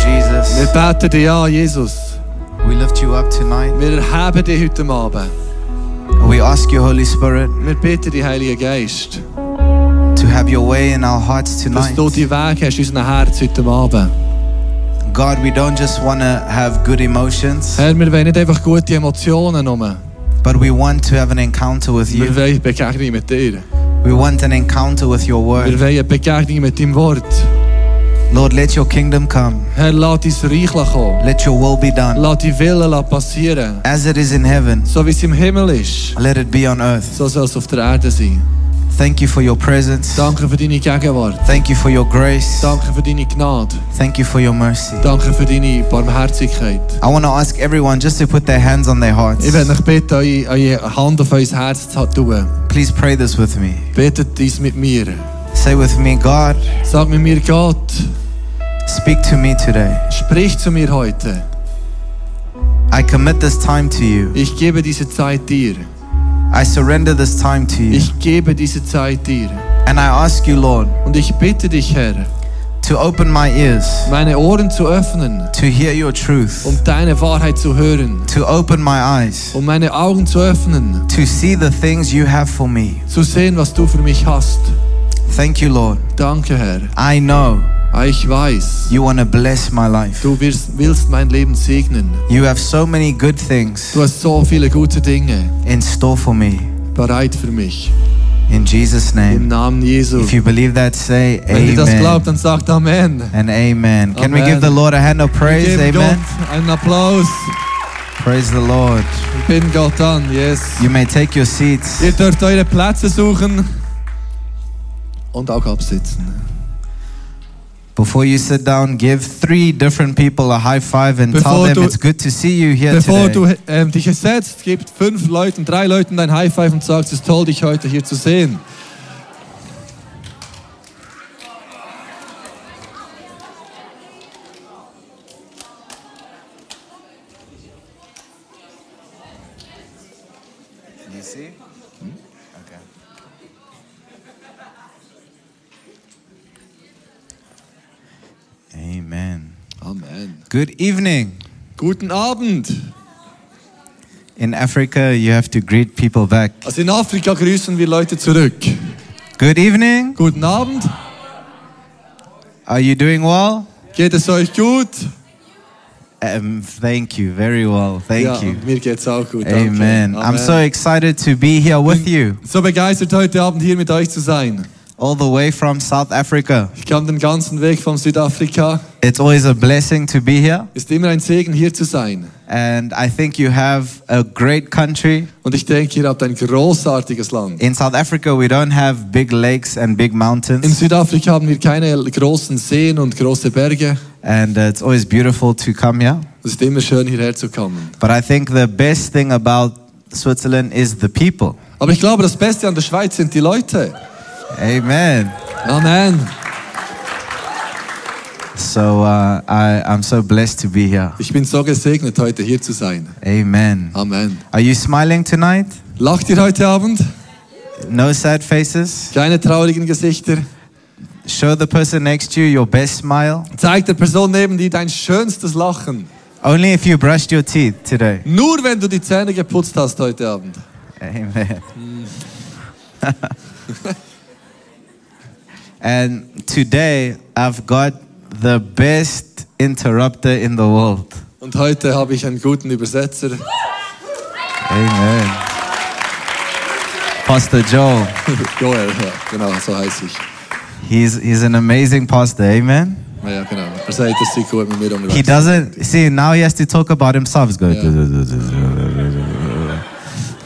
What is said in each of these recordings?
you, Wir Jesus. beten dich an, Jesus. We lift you up tonight. Wir erheben dich heute Abend. We ask you, Holy Spirit, Wir bitten dich, Heiliger Geist, to have your way in our hearts dass tonight. du die Weg hast in unserem Herz heute Abend. God, we don't just want to have good emotions, Herr, wir wollen nicht einfach gute Emotionen nur. but we want to have an encounter with Wir you. wollen eine Begegnung mit dir. We want an encounter with your Wir word. wollen eine Begegnung mit deinem Wort. Lord, let your kingdom come. Herr, lass dein Reich kommen. Let your will be done. Lass die Wille passieren. As it is in heaven, So wie es im Himmel ist, let it be on earth. so soll es auf der Erde sein. Thank you for your presence. Danke für deine Gegenwart. Thank you for your grace. Danke für deine Gnade. Thank you for your mercy. Danke für deine Barmherzigkeit. I want to ask everyone just to put their hands on their hearts. Ich werde euch bitten, eure Hand auf euer Herz zu tun. Please pray this with me. Betet dies mit mir. Say with me, God, Sag mit mir, Gott, speak to me today. sprich zu mir heute. I commit this time to you. Ich gebe diese Zeit dir. I surrender this time to you. Ich gebe diese Zeit dir. And I ask you, Lord, Und ich bitte dich, Herr, to open my ears meine Ohren zu öffnen, to hear your truth, um deine Wahrheit zu hören, to open my eyes um meine Augen zu öffnen, to see the things you have for me. zu sehen, was du für mich hast. Thank you, Lord. Danke, Herr. I know Ah, ich weiß, you want to bless my life. du wirst, willst mein Leben segnen. You have so many good things Du hast so viele gute Dinge in store for me. bereit für mich. In Jesus' name. Im name. Namen Jesu. If you believe that, say Wenn ihr das glaubt, amen dann sagt Amen. and amen. Can we give the Lord a hand of praise? Geben Amen. Gott einen Applaus. Praise the Lord. Wir bitten Gott an. Yes. You may take your seats. Ihr dürft eure Plätze suchen und auch absitzen. Before you sit down, give three different people a high five and tell them du- it's good to see you here Bevor today. du ähm, dich setzt, gebt fünf Leuten, drei Leuten dein High Five und sagst, es ist toll, dich heute hier zu sehen. You see? Okay. Amen. Amen. Good evening. Guten Abend. In Africa, you have to greet people back. Also in Afrika grüßen wir Leute zurück. Good evening. Guten Abend. Are you doing well? Geht es euch gut? Um, thank you. Very well. Thank ja, you. mir geht's auch gut. danke. Amen. I'm so excited to be here with you, so begeistert heute Abend hier mit euch zu sein. All the way from South Africa. Ich kam den ganzen Weg von Südafrika. It's always a blessing to be here. Ist immer ein Segen hier zu sein. And I think you have a great country. Und ich denke, ihr habt ein großartiges Land. In South Africa, we don't have big lakes and big In mountains. Südafrika haben wir keine großen Seen und große Berge. And uh, it's always beautiful to come here. Es ist immer schön, hierher zu kommen. But I think the best thing about Switzerland is the people. Aber ich glaube, das Beste an der Schweiz sind die Leute. Amen. Amen. So uh, I, I'm so blessed to be here. Ich bin so gesegnet, heute hier zu sein. Amen. Amen. Are you smiling tonight? Lacht ihr heute Abend? No sad faces? Keine traurigen Gesichter? Show the person next to you your best smile. Zeig der Person neben dir dein schönstes Lachen. Only if you brushed your teeth today. Nur wenn du die Zähne geputzt hast heute Abend. Amen. and today I've got the best interrupter in the world. Und heute habe ich einen guten Übersetzer. Amen. Pastor Joel. Joel, ja, genau, so heiße ich. He's, he's an amazing pastor. Amen. Ja, genau. Er sagt, dass sie gut mit mir He doesn't, see, now he has to talk about himself. He's going,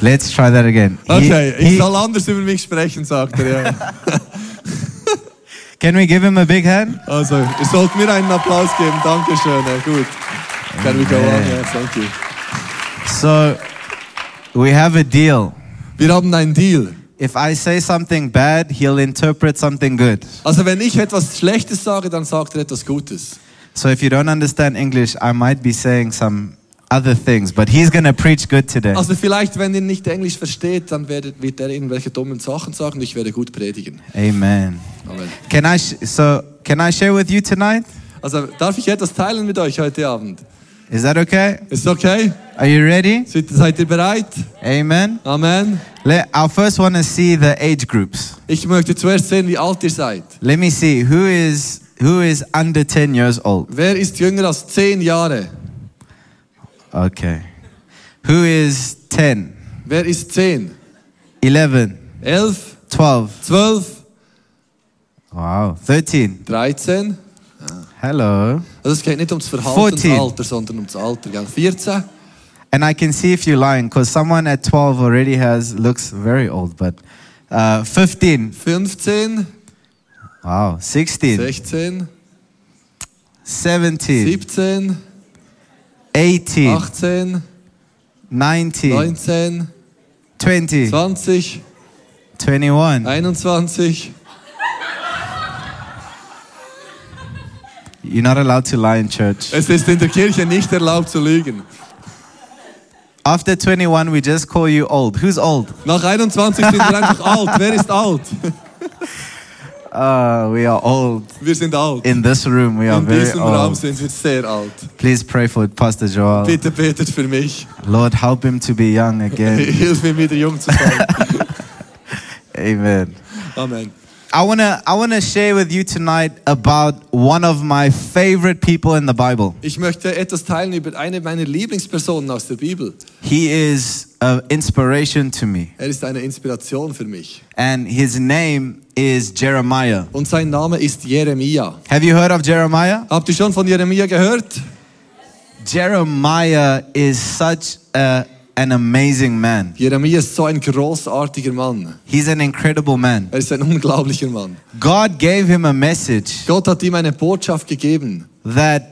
Let's try that again. He- Okay, ich he- soll anders über mich sprechen, sagt er. Ja. can we give him a big hand? Also, ihr sollt mir einen Applaus geben. Dankeschön. Gut. Can we go on? Ja, thank you. So, we have a deal. Wir haben einen Deal. If I say something bad, he'll interpret something good. Also, wenn ich etwas Schlechtes sage, dann sagt er etwas Gutes. So if you don't understand English, I might be saying some other things, but he's to preach good today. Also, vielleicht, wenn ihr nicht Englisch versteht, dann werdet, wird er irgendwelche dummen Sachen sagen und ich werde gut predigen. Amen. Amen. Can I so can I share with you tonight? Also darf ich etwas teilen mit euch heute Abend? Is that okay? Ist okay? Are you ready? Seid, seid ihr bereit? Amen. Amen. Let, I first want to see the age groups. Ich möchte zuerst sehen, wie alt ihr seid. Let me see who is who is under 10 years old. Wer ist jünger als zehn Jahre? Okay. Who is 10, Wer ist zehn? 11, Elf? 12, Zwölf? wow, 13. 13? Hello. Also es geht nicht ums Verhaltensalter, 14. sondern ums Alter. Gell? 14? And I can see if you're lying because someone at 12 already has looks very old, but uh, 15. 15? Wow, 16, 16? 17, 17? 18, 18? 19, 19? 20, 20? 21. 21? You're not allowed to lie in church. Es ist in der Kirche nicht erlaubt zu lügen. After 21, we just call you old. Who's old? Nach 21 sind wir einfach alt. Wer ist alt? Uh, we are old. Wir sind alt. In this room, we are In very diesem Raum old. sind wir sehr alt. Please pray for Pastor Joel. Bitte betet für mich. Lord, help him to be young again. Hilf mir wieder jung zu sein. Amen. Amen. I want to I want to share with you tonight about one of my favorite people in the Bible. Ich möchte etwas teilen über eine meiner Lieblingspersonen aus der Bibel. He is an inspiration to me. Er ist eine Inspiration für mich. And his name is Jeremiah. Und sein Name ist Jeremia. Have you heard of Jeremiah? Habt ihr schon von Jeremia gehört? Jeremiah is such a, an amazing man. Jeremia ist so ein großartiger Mann. He's an incredible man. Er ist ein unglaublicher Mann. God gave him a message Gott hat ihm eine Botschaft gegeben. that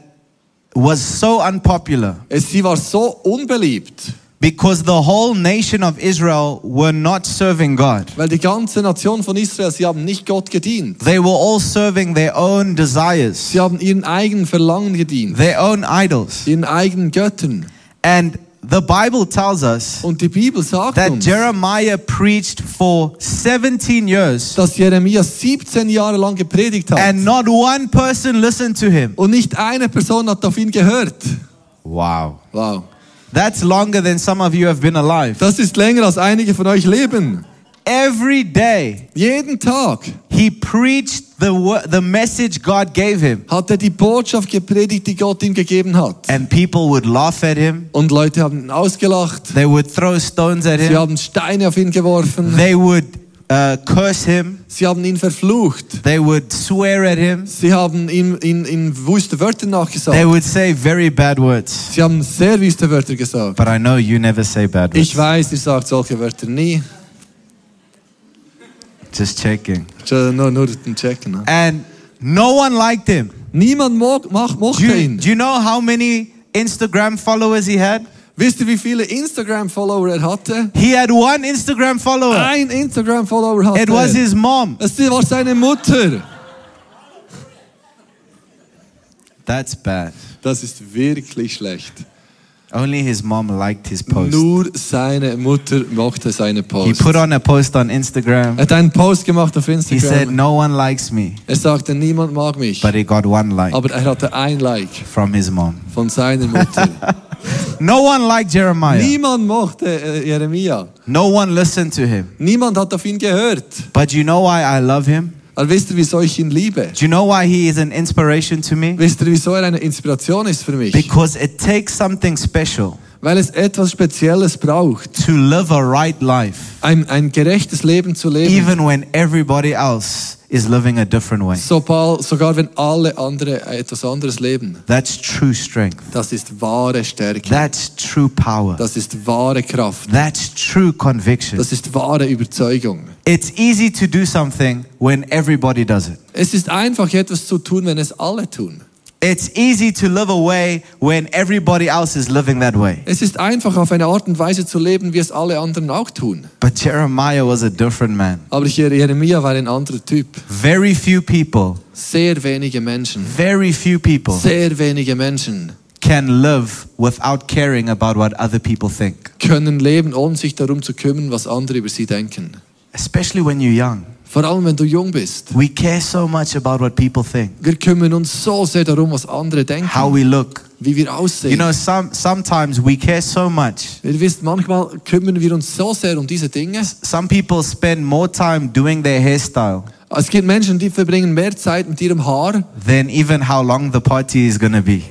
was so unpopular Es, sie war so unbeliebt, because the whole nation of Israel were not serving God. weil die ganze Nation von Israel, sie haben nicht Gott gedient. They were all serving their own desires, Sie haben ihren eigenen Verlangen gedient, their own idols. ihren eigenen Göttern. And the Bible tells us that uns, Jeremiah preached for 17 years dass Jeremia 17 Jahre lang gepredigt hat. and not one person listened to him. Und nicht eine Person hat auf ihn gehört. Wow. Wow. That's longer than some of you have been alive. Das ist länger als einige von euch leben. Every day Jeden Tag he preached the the message God gave him hat er die Botschaft gepredigt, die Gott ihm gegeben hat. and people would laugh at him. Und Leute haben ihn ausgelacht. They would throw stones at him. Sie haben Steine auf ihn geworfen. They would uh, curse him. Sie haben ihn verflucht. They would swear at him. Sie haben ihm in, in wüste Wörter They would say very bad words. Sie haben sehr wüste Wörter gesagt. But I know you never say bad words. Ich weiß, ihr sagt solche Wörter nie. Just checking. Schon Nur, nur Checken. ne? And no one liked him. Niemand mo mach, Do you, ihn. do you know how many Instagram followers he had? Wisst ihr, wie viele Instagram-Follower er hatte? He had one Instagram follower. Ein Instagram-Follower hatte It was er. his mom. Es war seine Mutter. That's bad. Das ist wirklich schlecht. Only his mom liked his post. Nur seine Mutter mochte seine Post. He put on a post on Instagram. Er hat einen Post gemacht auf Instagram. He said. No one likes me. Er sagte, niemand mag mich. But he got one like Aber er hatte ein Like from his mom. von seiner Mutter. No one liked Jeremiah. Niemand mochte äh, Jeremia. No one listened to him. Niemand hat auf ihn gehört. But you know why I love him? Aber wisst ihr, wieso ich ihn liebe? Do you know why he is an inspiration to me? Wisst ihr, wieso er eine Inspiration ist für mich? Because it takes something special Weil es etwas Spezielles braucht, to live a right life, ein, ein gerechtes Leben zu leben. even when everybody else is living a different way. Sogar wenn alle andere etwas anderes leben. That's true strength. Das ist wahre Stärke. That's true power. Das ist wahre Kraft. That's true conviction. Das ist wahre Überzeugung. It's easy to do something when everybody does it. Es ist einfach etwas zu tun, wenn es alle tun. It's easy to live a way when everybody else is living that way. Es ist einfach auf eine Art und Weise zu leben, wie es alle anderen auch tun. But Jeremiah was a different man. Aber Jeremia war ein anderer Typ. Very few people, Sehr wenige Menschen. very few people Sehr wenige Menschen can live without caring about what other people think, können leben, ohne sich darum zu kümmern, was andere über sie denken. especially when you're young. Vor allem, wenn du jung bist. We care so much about what people think, Wir kümmern uns so sehr darum, was andere denken, how we look. wie wir aussehen. You know, some sometimes we care so much. Ihr wisst, manchmal kümmern wir uns so sehr um diese Dinge. Some people spend more time doing their hairstyle Es gibt Menschen, die verbringen mehr Zeit mit ihrem Haar, than even how long the party is going to be.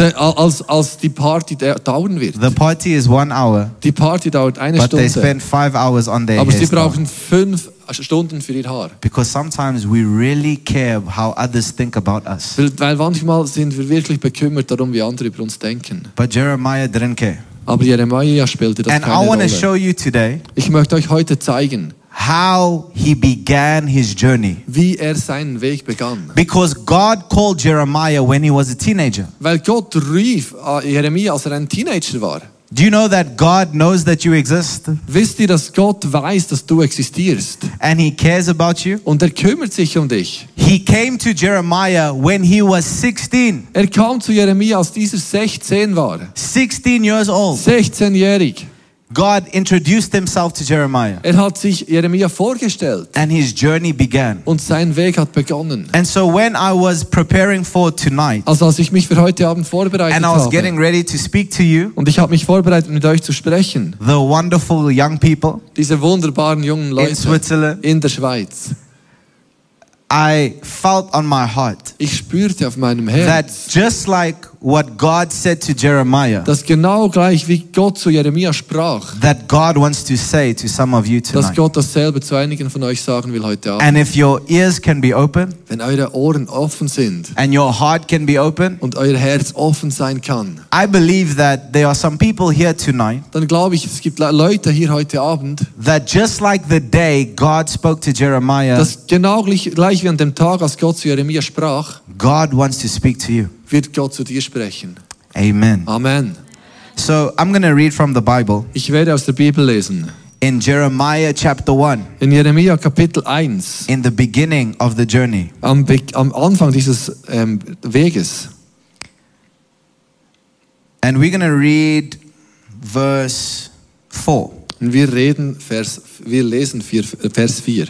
De- als, als die Party da- dauern wird. The party is one hour, Die Party dauert eine but they Stunde, spend five hours on their aber sie brauchen fünf Stunden für ihr Haar. Because sometimes we really care how others think about us. Weil, weil manchmal sind wir wirklich bekümmert darum, wie andere über uns denken. But Jeremiah didn't care. Aber Jeremia spielte das And I keine want to Rolle. show you today Ich möchte euch heute zeigen, how he began his journey. wie er seinen Weg begann. Because God called Jeremiah when he was a teenager. Weil Gott rief äh, Jeremia, als er ein Teenager war. Do you know that God knows that you exist Wisst ihr, dass Gott weiß, dass du existierst? and he cares about you? Und er kümmert sich um dich. He came to Jeremiah when he was 16. Er kam zu Jeremia, als dieser 16 war. 16 years old. 16-jährig. God introduced himself to Jeremiah Er hat sich Jeremia vorgestellt and his journey began. und sein Weg hat begonnen. And so when I was preparing for tonight Also als ich mich für heute Abend vorbereitet and I was habe getting ready to speak to you, und ich habe mich vorbereitet, mit euch zu sprechen, the wonderful young people diese wunderbaren jungen in Leute Switzerland, in der Schweiz, I felt on my heart ich spürte auf meinem that Herz, just like what God said to Jeremiah, dass genau gleich wie Gott zu Jeremia sprach, that God wants to say to some of you dass tonight. Gott dasselbe zu einigen von euch sagen will heute Abend. And if your ears can be open Wenn eure Ohren offen sind and your heart can be open, und euer Herz offen sein kann, I believe that there are some people here tonight dann glaube ich, es gibt Le- Leute hier heute Abend, that just like the day God spoke to Jeremiah, dass genau gleich, gleich wie an dem Tag, als Gott zu Jeremia sprach, God wants to speak to you. Wird Gott zu dir sprechen. Amen. Amen. So I'm going to read from the Bible Ich werde aus der Bibel lesen. in Jeremiah chapter 1, In Jeremia Kapitel 1, in the beginning of the journey. am, Be am Anfang dieses ähm, Weges. And we're going to read verse 4. Und wir reden Vers, wir lesen vier, äh, Vers 4.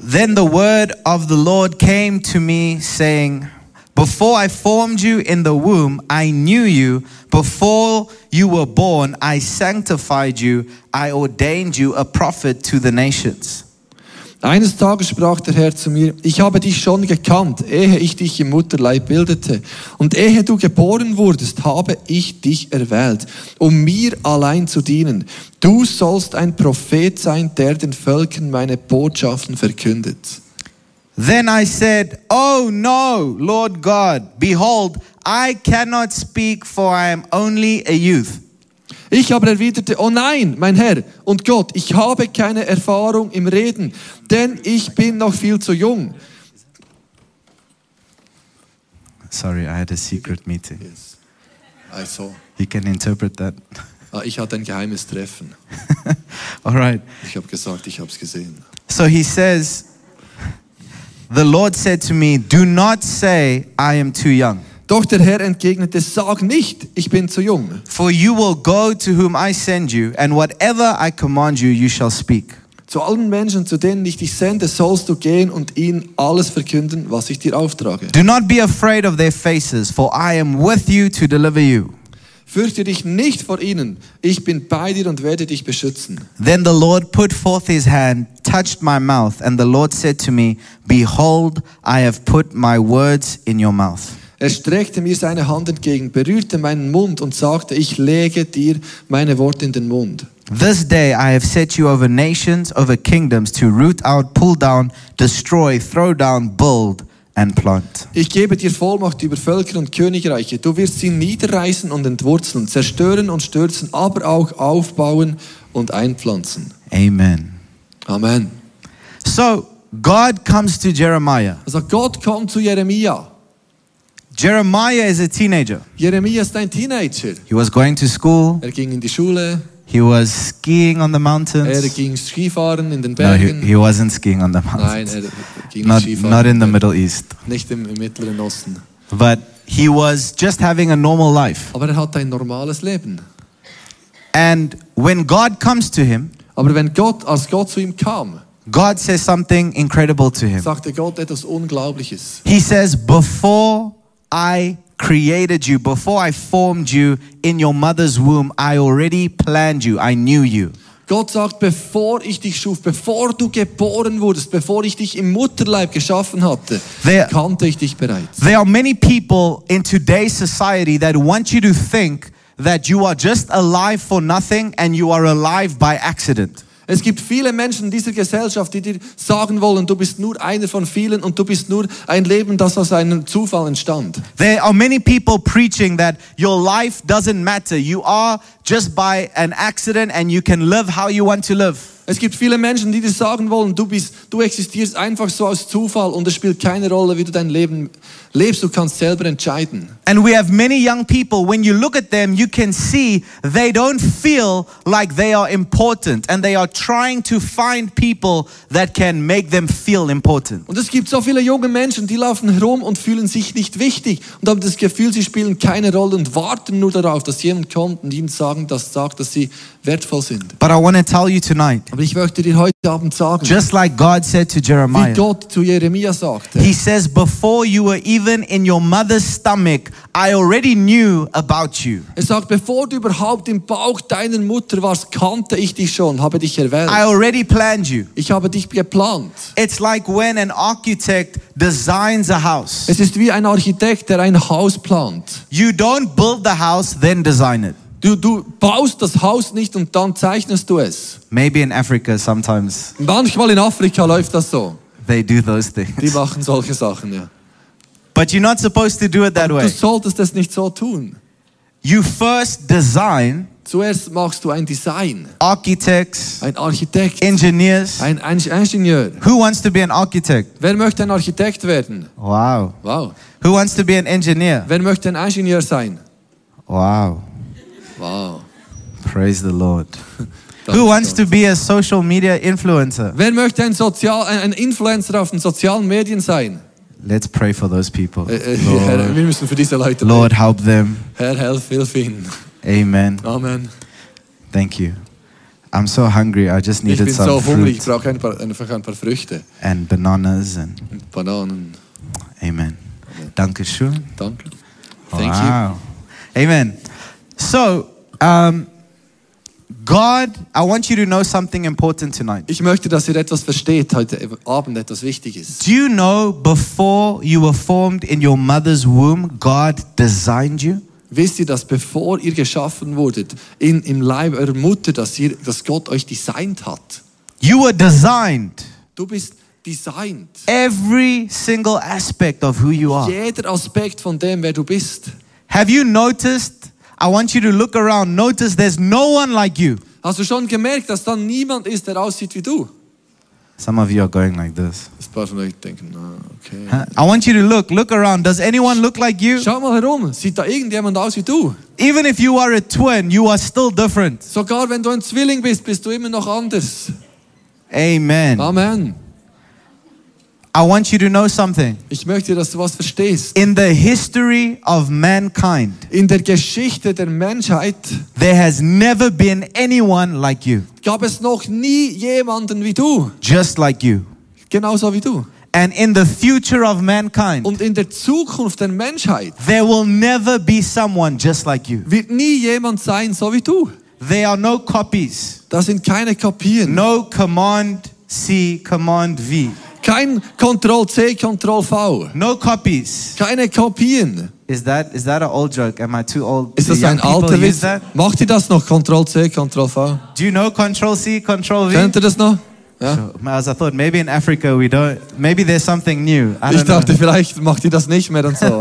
Then the word of the Lord came to me, saying, Before I formed you in the womb, I knew you. Before you were born, I sanctified you. I ordained you a prophet to the nations. Eines Tages sprach der Herr zu mir, ich habe dich schon gekannt, ehe ich dich im Mutterleib bildete. Und ehe du geboren wurdest, habe ich dich erwählt, um mir allein zu dienen. Du sollst ein Prophet sein, der den Völkern meine Botschaften verkündet. Then I said, Oh no, Lord God, behold, I cannot speak, for I am only a youth. Ich aber erwiderte, oh nein, mein Herr und Gott, ich habe keine Erfahrung im Reden, denn ich bin noch viel zu jung. Sorry, I had a secret meeting. I saw. You can interpret that. Ah, Ich hatte ein geheimes Treffen. All right. Ich habe gesagt, ich habe es gesehen. So he says, The Lord said to me, Do not say, I am too young, Doch der Herr entgegnete, sag nicht, ich bin zu jung. for you will go to whom I send you, and whatever I command you, you shall speak. Zu allen Menschen, zu denen ich dich sende, sollst du gehen und ihnen alles verkünden, was ich dir auftrage. Do not be afraid of their faces, for I am with you to deliver you. Fürchte dich nicht vor ihnen, ich bin bei dir und werde dich beschützen. Then the Lord put forth his hand, touched my mouth, and the Lord said to me, Behold, I have put my words in your mouth. Er streckte mir seine Hand entgegen, berührte meinen Mund und sagte, ich lege dir meine Worte in den Mund. This day I have set you over nations, over kingdoms, to root out, pull down, destroy, throw down, build, and plant. Ich gebe dir Vollmacht über Völker und Königreiche. Du wirst sie niederreißen und entwurzeln, zerstören und stürzen, aber auch aufbauen und einpflanzen. Amen. Amen. So God comes to Jeremiah. Also Gott kommt zu Jeremia. Jeremiah is a teenager. Jeremia ist ein Teenager. He was going to school, Er ging in die Schule, he was skiing on the mountains. er ging Skifahren in den Bergen. No, he, he wasn't skiing on the mountains. Nein, er ging Not, Skifahren. not in the Middle East. Nicht im, im Mittleren Osten. But he was just having a normal life. Aber er hat ein normales Leben. And when God comes to him, Aber wenn Gott, als Gott zu ihm kam, God says something incredible to him. sagte Gott etwas Unglaubliches. He says, Before I created you, before I formed you in your mother's womb, I already planned you. I knew you. Gott sagt, bevor ich dich schuf, bevor du geboren wurdest, bevor ich dich im Mutterleib geschaffen hatte, Wer- kannte ich dich bereits. There are many people in today's society that want you to think that you are just alive for nothing and you are alive by accident. Es gibt viele Menschen in dieser Gesellschaft, die dir sagen wollen, du bist nur einer von vielen und du bist nur ein Leben, das aus einem Zufall entstand. There are many people preaching that your life doesn't matter. You are just by an accident and you can live how you want to live. Es gibt viele Menschen, die dir sagen wollen, du bist, du existierst einfach so aus Zufall und es spielt keine Rolle, wie du dein Leben lebst. Du kannst selber entscheiden. And we have many young people, when you look at them, you can see they don't feel like they are important and they are trying to find people that can make them feel important. Und es gibt so viele junge Menschen, die laufen herum und fühlen sich nicht wichtig und haben das Gefühl, sie spielen keine Rolle und warten nur darauf, dass jemand kommt und ihnen sagen, das sagt, dass sie wertvoll sind. But I want to tell you tonight, Aber ich möchte dir heute Abend sagen, just like God said to wie Jeremiah, Gott zu Jeremia sagte, He says, Before you were even in your mother's stomach, I already knew about you. er sagt, bevor du überhaupt im Bauch deiner Mutter warst, kannte ich dich schon, habe dich erwählt. I already planned you. Ich habe dich geplant. It's like when an architect designs a house. Es ist wie ein Architekt, der ein Haus plant. You don't build the house, then design it. Du, du baust das Haus nicht und dann zeichnest du es. Maybe in Africa, sometimes Manchmal in Afrika läuft das so. they do those Die things. machen solche Sachen, ja. But you're not supposed to do it that Du way. solltest es nicht so tun. You first design Zuerst machst du ein Design, architects, ein Architekt, engineers. ein, Ingenieur. Who wants to be an architect? Wer möchte ein Architekt werden? Wow. Wow. Who wants to be an engineer? Wer möchte ein Ingenieur sein? Wow. Wow. Praise the Lord. Who wants to be a social media influencer? Wer möchte ein, Sozial, ein Influencer auf den sozialen Medien sein? Let's pray for those people. Äh, Herr, Lord, wir müssen für diese Leute beten. Lord, help them. Herr, helf, hilf ihnen. Amen. Amen. Thank you. I'm so hungry. I just Ich needed bin some so hungrig, ich fruit brauche ein paar, einfach ein paar Früchte. and bananas and Und Bananen. amen. Dankeschön. Danke. Thank you. wow. Amen. So, um, God, I want you to know something important tonight. Ich möchte, dass ihr etwas versteht heute Abend, etwas Wichtiges. Do you know before you were formed in your mother's womb, God designed you? Wisst ihr, dass bevor ihr geschaffen wurdet, in, im Leib eurer Mutter, dass, ihr, dass Gott euch designt hat? You were designed. Du bist designt. Every single aspect of who you are. Jeder Aspekt von dem, wer du bist. Have you noticed? I want you to look around. Notice there's no one like you. Hast du schon gemerkt, dass da niemand ist, der aussieht wie du? Some of you are going like this. Das paar von euch denken, ah, okay. I want you to look. Look around. Does anyone look like you? Schau mal herum, sieht da irgendjemand aus wie du? Even if you are a twin, you are still different. Sogar wenn du ein Zwilling bist, bist du immer noch anders. Amen. Amen. I want you to know something. Ich möchte, dass du was verstehst. In the history of mankind, In der Geschichte der Menschheit there has never been anyone like you, gab es noch nie jemanden wie du. just like you. Genauso wie du. And in the future of mankind, Und in der Zukunft der Menschheit there will never be someone just like you. wird nie jemand sein, so wie du. There are no copies, Das sind keine Kopien. no Command C, Command V, Kein Ctrl-C, Ctrl-V. no copies. Keine Kopien. Is that is that an old joke? Am I too old? Ist das ein alter Witz? Macht ihr das noch? Ctrl-C, Ctrl-V? Do you know Control C, Control V? Kennt ihr das noch? Ja. As I thought, maybe in Africa we don't. Maybe there's something new. I Ich don't know. dachte, vielleicht macht ihr das nicht mehr und so.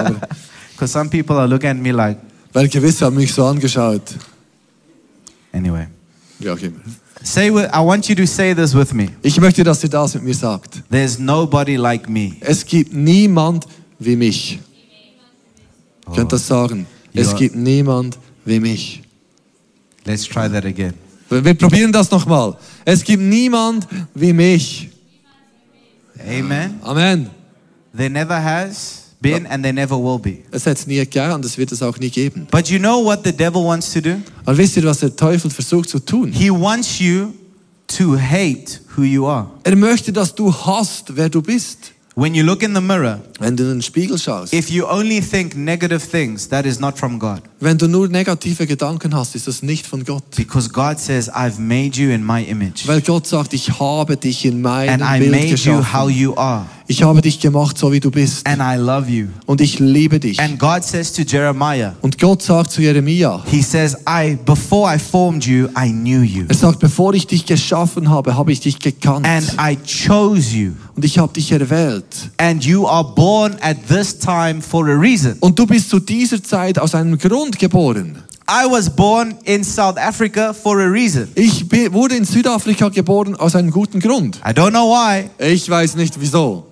Because some people are looking at me like, Weil gewisse haben mich so angeschaut. anyway. Auch immer. Say, I want you to say this with me. Ich möchte, dass ihr das mit mir sagt. There's nobody like me. Es gibt niemand wie mich. Ihr könnt das sagen. Es Ja. gibt niemand wie mich. Let's try that again. Wir wir probieren das nochmal. Es gibt niemand wie mich. Amen. Amen. There never has been and there never will be. Es hat es nie gegeben und es wird es auch nie geben. But you know what the devil wants to do? Aber wisst ihr, was der Teufel versucht zu tun? He wants you to hate who you are. Er möchte, dass du hast, wer du bist. When you look in the mirror, Wenn du in den Spiegel schaust, if you only think negative things, that is not from God. wenn du nur negative Gedanken hast, ist das nicht von Gott. Because God says, I've made you in my image. Weil Gott sagt, ich habe dich in meinem And I made you how geschaffen. you are. Ich habe dich gemacht, so wie du bist. And I love you. Und ich liebe dich. And God says to Jeremiah, Und Gott sagt zu Jeremia, He says, I before I formed you, I knew you. er sagt, bevor ich dich geschaffen habe, habe ich dich gekannt. And I chose you. Und ich habe dich erwählt. And you are born at this time for a reason. Und du bist zu dieser Zeit aus einem Grund geboren. I was born in South Africa for a reason. Ich wurde in Südafrika geboren aus einem guten Grund. I don't know why. Ich weiß nicht wieso.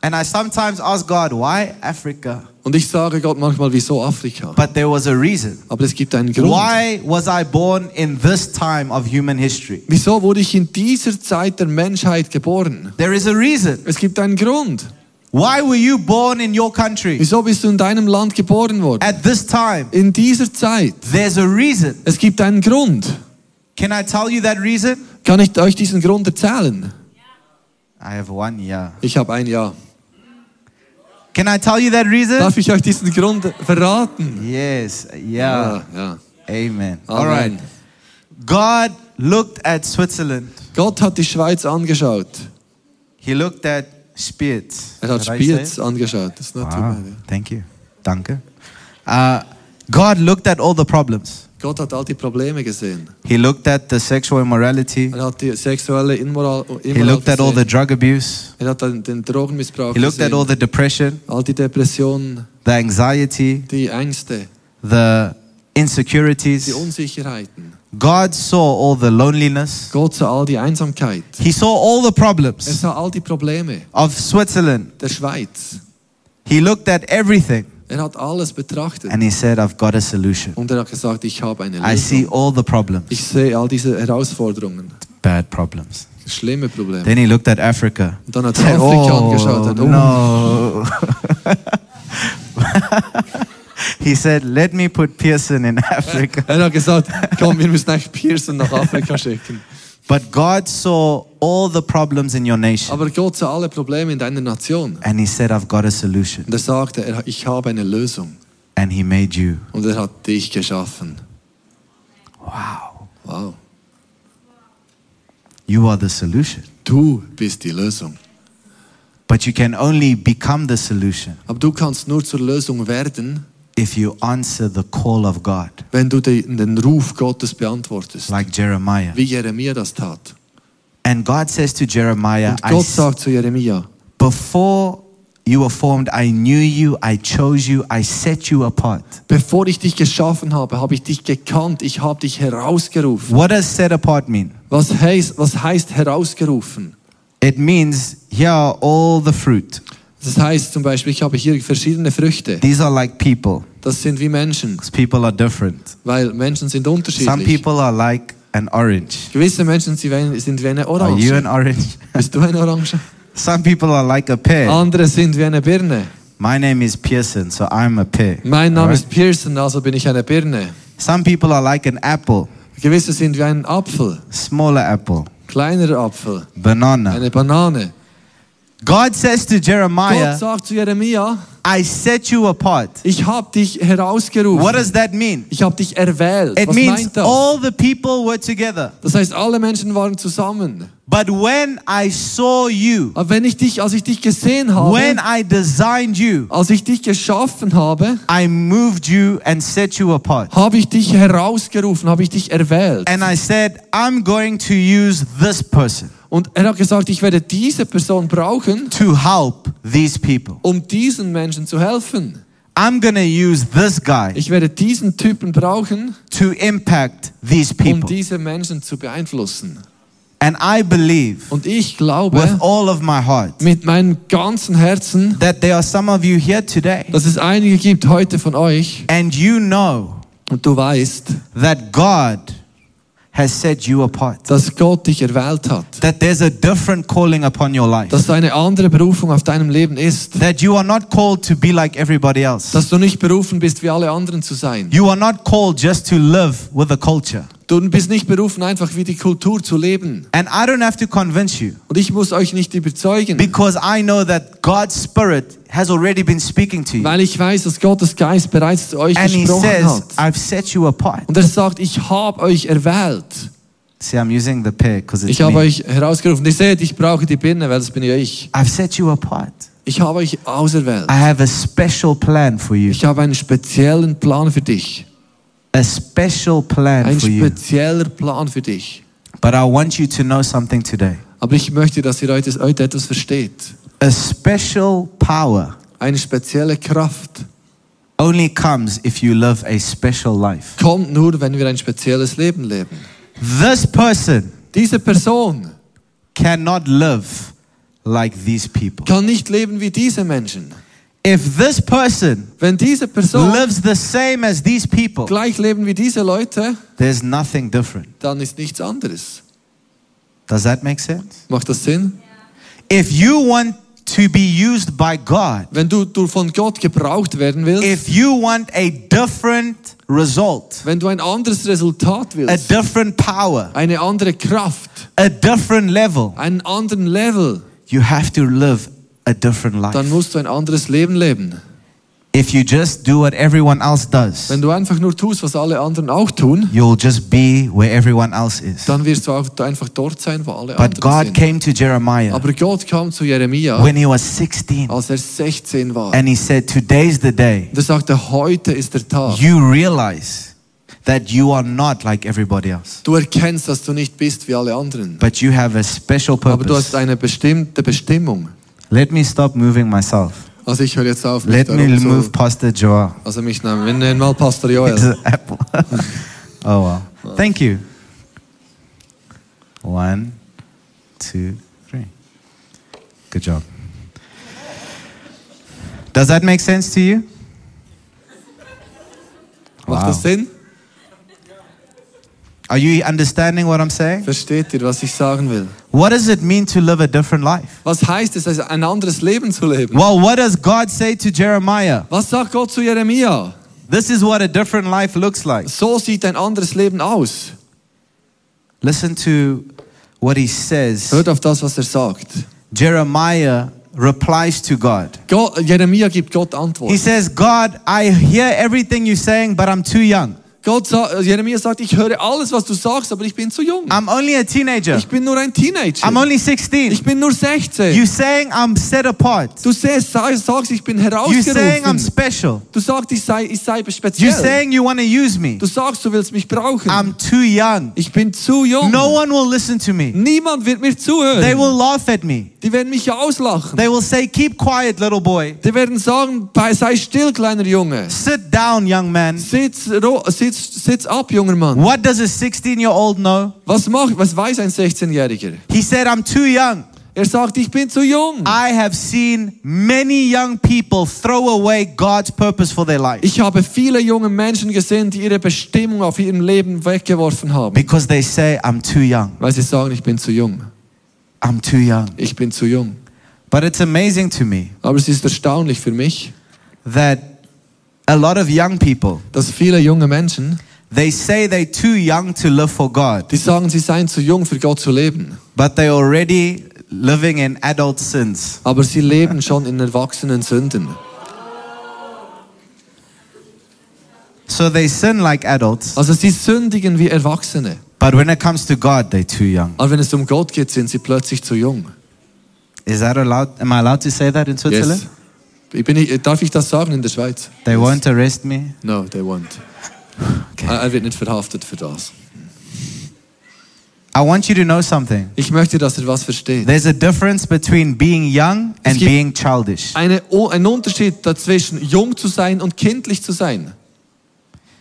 And I sometimes ask God, why Africa? Und ich sage Gott manchmal, wieso Afrika? But there was a reason. Aber es gibt einen Grund. Why was I born in this time of human history? Wieso wurde ich in dieser Zeit der Menschheit geboren? There is a reason. Es gibt einen Grund. Why were you born in your country Wieso bist du in deinem Land geboren worden? at this time? In dieser Zeit. There's a reason. Es gibt einen Grund. Can I tell you that reason? Kann ich euch diesen Grund erzählen? I have one, yeah. Ich habe ein Ja. Can I tell you that reason? Darf ich euch diesen Grund verraten? Yes, yeah. ja. Amen. Amen. All right. God looked at Switzerland. Gott hat die Schweiz angeschaut. He looked at Spiez. Er hat? Spiez angeschaut. Das ist too Wow. bad, ja. Thank you. Danke. Uh, God looked at all the problems. Gott hat all die Probleme gesehen. He looked at the sexual immorality. Er hat die sexuelle Inmoral, He Immoral looked at all the drug abuse. Er hat den, den Drogenmissbrauch He looked at all the depression, All die Depressionen, the anxiety, die Ängste, the die insecurities. Unsicherheiten. God saw all the loneliness. Gott sah all die Einsamkeit. He saw all the Er problems sah all die Probleme of Switzerland. der Schweiz. He looked at everything Er hat alles betrachtet. and he said, I've got a solution. Und er hat gesagt, ich habe eine I see Lösung. all the problems, Ich sehe all diese Herausforderungen. bad problems. Schlimme Probleme. Then he looked at Africa. Und dann hat er Afrika angeschaut. Hat, oh, no. he said, Let me put Pearson in Africa. Er hat gesagt, komm, wir müssen eigentlich Pearson nach Afrika schicken. But God saw all the problems in your nation Aber Gott sah alle Probleme in deiner Nation. and he said, I've got a solution. Und er sagte, er, ich habe eine Lösung. And he made you. Und er hat dich geschaffen. Wow. Wow. You are the solution. Du bist die Lösung. But you can only become the solution Aber du kannst nur zur Lösung werden, if you answer the call of God, wenn du den, den Ruf Gottes beantwortest. like Jeremiah. Wie Jeremia das tat. And God says to Jeremiah, Und Gott sagt zu Jeremia, Before you were formed, I knew you, I chose you, I set you apart. bevor ich dich geschaffen habe, habe ich dich gekannt, ich habe dich herausgerufen. What does set apart mean? Was heißt, was heißt herausgerufen? It means here are all the fruit. Das heißt zum Beispiel, ich habe hier verschiedene Früchte. These are like people, Das sind wie Menschen, people are different. weil Menschen sind Some unterschiedlich. people are like an orange. Gewisse Menschen sind wie- eine Are you an Orange. orange? Bist du eine Orange? Some people are like a pear. Andere sind wie eine Birne. My name is Pearson, so I'm a pear. Mein Name Alright? ist Pearson, also bin ich eine Birne. Some people are like an apple, Gewisse sind wie ein Apfel, smaller apple, kleinerer Apfel, banana. eine Banane. God says to Gott Jeremiah, sagt zu Jeremia, I set you apart. ich habe dich herausgerufen. What does that mean? Ich habe dich erwählt. It Was means meint das? all the people were together. Das heißt, alle Menschen waren zusammen. But when I saw you, Aber wenn ich dich, als ich dich gesehen habe, when I designed you, als ich dich geschaffen habe, I moved you and set you apart. habe ich dich herausgerufen, habe ich dich erwählt. And I said, I'm going to use this person Und er hat gesagt, ich werde diese Person brauchen, to help these people. um diesen Menschen zu helfen. I'm to use this guy Ich werde diesen Typen brauchen, to impact these um people. diese Menschen zu beeinflussen. And I believe Und ich with glaube all of my heart mit meinem ganzen Herzen, that there are some of you here today dass es einige gibt heute von euch and you know und du weißt, that God has set you apart. dass Gott dich erwählt hat. That there's a different calling upon your life. Dass eine andere Berufung auf deinem Leben ist. That you are not called to be like everybody else. Dass du nicht berufen bist, wie alle anderen zu sein. You are not called just to live with the culture. Du bist nicht berufen, einfach wie die Kultur zu leben. And I don't have to convince you Und ich muss euch nicht überzeugen, because I know that God's Spirit has already been speaking to you. weil ich weiß, dass Gottes Geist bereits zu euch And He gesprochen says, hat. I've set you apart. Und er sagt, ich habe euch erwählt. See, I'm using the pair because it's Ich habe euch herausgerufen. Ihr seht, ich brauche die Birne, weil das bin ja ich. I've set you apart. Ich habe euch auserwählt. I have a special plan for you. Ich habe einen speziellen Plan für dich. A special plan Ein for you. spezieller Plan für dich. But I want you to know something today. Aber ich möchte, dass ihr heute, heute etwas versteht. A special power Eine spezielle Kraft only comes if you live a special life. kommt nur, wenn wir ein spezielles Leben leben. This person Diese Person cannot live like these people. kann nicht leben wie diese Menschen. If this person Wenn diese Person lives the same as these people, gleich leben wie diese Leute, there's nothing different. dann ist nichts anderes. Does that make sense? Macht das Sinn? If you want to be used by God, Wenn du, du von Gott gebraucht werden willst, if you want a different result, wenn du ein anderes Resultat a willst, different power, eine andere Kraft, a different level, einen anderen Level, you have to live a different dann life. musst du ein anderes Leben leben. If you just do what everyone else does, Wenn du einfach nur tust, was alle anderen auch tun, you'll just be where everyone else is. dann wirst du auch einfach dort sein, wo alle But anderen God sind. came to Jeremiah Aber Gott kam zu Jeremia, when he was 16 als er 16 war. and he said, Today's the day Und er sagte, heute ist der Tag. you realize that you are not like everybody else, Du erkennst, dass du nicht bist wie alle anderen. but you have a special Aber du hast purpose. eine bestimmte Bestimmung. Let me stop moving myself. Also ich höre jetzt auf, Let me darum move zu, Pastor Joel. also mich nennen. Mal Pastor Joel. to Apple. oh, well. Thank you. One, two, three. Good job. Does that make sense to you? Macht Wow. das Sinn? Are you understanding what I'm saying? Versteht ihr, was ich sagen will? What does it mean to live a different life? Was heißt es, also ein anderes Leben zu leben? Well, what does God say to Jeremiah? Was sagt Gott zu Jeremia? This is what a different life looks like. So sieht ein anderes Leben aus. Listen to what he says. Hört auf das, was er sagt. Jeremiah replies to God. Gott, Jeremia gibt Gott Antwort. He says, God, I hear everything you're saying, but I'm too young. Gott sa Jeremia sagt, ich höre alles, was du sagst, aber ich bin zu jung. I'm only a teenager. Ich bin nur ein Teenager. I'm only 16. Ich bin nur 16. You saying I'm set apart. Du sagst, sagst, ich bin You saying I'm herausgerufen. special. Du sagst, ich sei, ich sei You speziell. saying you want to use me. Du sagst, du willst mich brauchen. I'm too young. Ich bin zu jung. No one will listen to me. Niemand wird mir They zuhören. will laugh at me. Die werden mich auslachen. They will say, Keep quiet, little boy. Die werden sagen, sei still, kleiner Junge. Sit down, young man. Sitz, ro- sitz, sitz ab, junger Mann. What does a 16 year old know? Was macht, was weiß ein 16-Jähriger? He said, I'm too young. Er sagt, ich bin zu jung. I have seen many young people throw away God's purpose for their life Ich habe viele junge Menschen gesehen, die ihre Bestimmung auf ihrem Leben weggeworfen haben. because they say, I'm too young. Weil sie sagen, ich bin zu jung. I'm too young. Ich bin zu jung. But it's amazing to me Aber es ist erstaunlich für mich, that a lot of young people, dass viele junge Menschen, they say they're too young to live for God, die sagen, sie seien zu jung für Gott zu leben. but they're already living in adult sins. Aber sie leben schon in erwachsenen Sünden. So they sin like adults, Also sie sündigen wie Erwachsene. but when it comes to God, they're too young. Aber wenn es um Gott geht, sind sie plötzlich zu jung. Is that allowed? Am I allowed to say that in Switzerland? Yes. Ich bin, darf ich das sagen in der Schweiz? They Yes. won't arrest me. No, they won't. Okay. Er wird nicht verhaftet für das. I want you to know something. Ich möchte, dass er was versteht. There's a difference between being young and being childish. Eine, ein Unterschied dazwischen, jung zu sein und kindlich zu sein.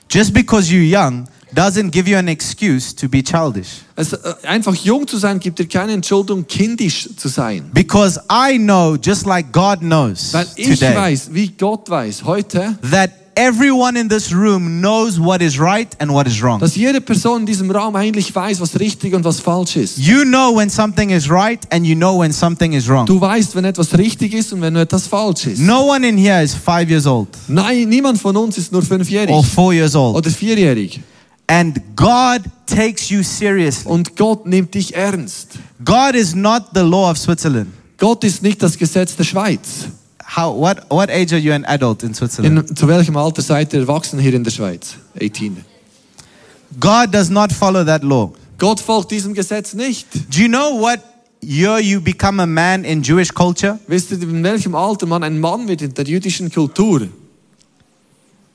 Just because you're young doesn't give you an excuse to be childish. Es, äh, einfach jung zu sein, gibt dir keine Entschuldigung, kindisch zu sein. Because I know, just like God knows Weil ich today, weiß, wie Gott weiß, heute, that everyone in this room knows what is right and what is wrong. dass jede Person in diesem Raum eigentlich weiß, was richtig und was falsch ist. You know when something is right and you know when something is wrong. Du weißt, wenn etwas richtig ist und wenn etwas falsch ist. No one in here is five years old Nein, niemand von uns ist nur fünfjährig or four years old. oder vierjährig. And God takes you seriously. Und Gott nimmt dich ernst. God is not the law of Switzerland. Gott ist nicht das Gesetz der Schweiz. How, what, what age are you an adult in Switzerland? In, zu welchem Alter seid ihr erwachsen hier in der Schweiz? 18. God does not follow that law. Gott folgt diesem Gesetz nicht. Do you know what year you become a man in Jewish culture? Wisst ihr, in welchem Alter man ein Mann wird in der jüdischen Kultur?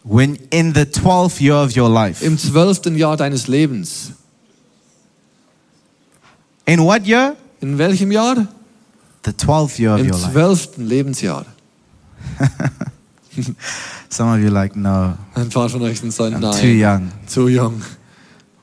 When in the 12th year of your life. Im zwölften Jahr deines Lebens. In what year? In welchem Jahr? The 12th year of Im your life. zwölften Lebensjahr. Some of you like, no, Ein paar von euch sind so, I'm nein, too young. zu jung.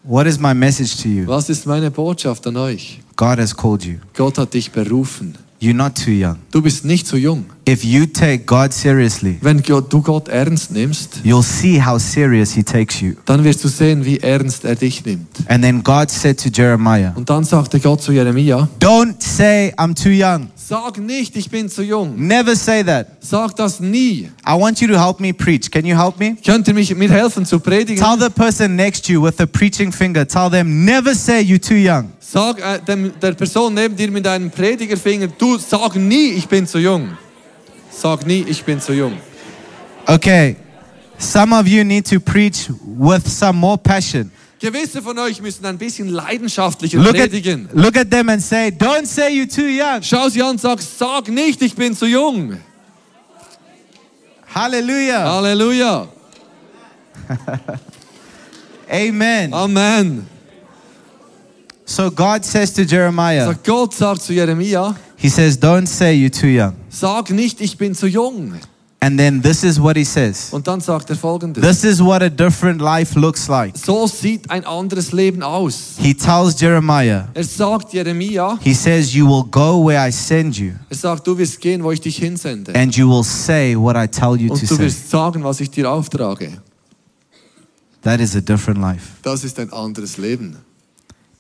What is my message to you? Was ist meine Botschaft an euch? God has called you. Gott hat dich berufen. You're not too young. Du bist nicht zu jung. If you take God seriously, Wenn du Gott ernst nimmst, you'll see how serious He takes you. dann wirst du sehen, wie ernst er dich nimmt. And then God said to Jeremiah, Und dann sagte Gott zu Jeremia, Don't say I'm too young. sag nicht, ich bin zu jung. Never say that. Sag das nie. I want you to help me preach. Can you help me? Könnt ihr mich mir helfen zu predigen? Tell the person next to you with the preaching finger, tell them, never say you're too young. Sag äh, dem, der Person neben dir mit einem Predigerfinger, du sag nie, ich bin zu jung. Sag nie, ich bin zu jung. Okay, some of you need to preach with some more passion. Gewisse von euch müssen ein bisschen leidenschaftlicher Look at, predigen. look at them and say, Don't say you're too young. Schau sie an und sag, sag nicht, ich bin zu jung. Hallelujah. Halleluja. Amen. Amen. So God says to Jeremiah, Sag Gott sagt zu Jeremia, He says, Don't say you're too young. Sag nicht, ich bin zu jung. And then this is what He says Und dann sagt er folgendes. This is what a different life looks like. So sieht ein anderes Leben aus. He tells Jeremiah, Er sagt Jeremia, He says, You will go where I send you, er sagt, du wirst gehen, wo ich dich hinsende. and you will say what I tell you to Und du say. wirst sagen, was ich dir auftrage. That is a different life. Das ist ein anderes Leben.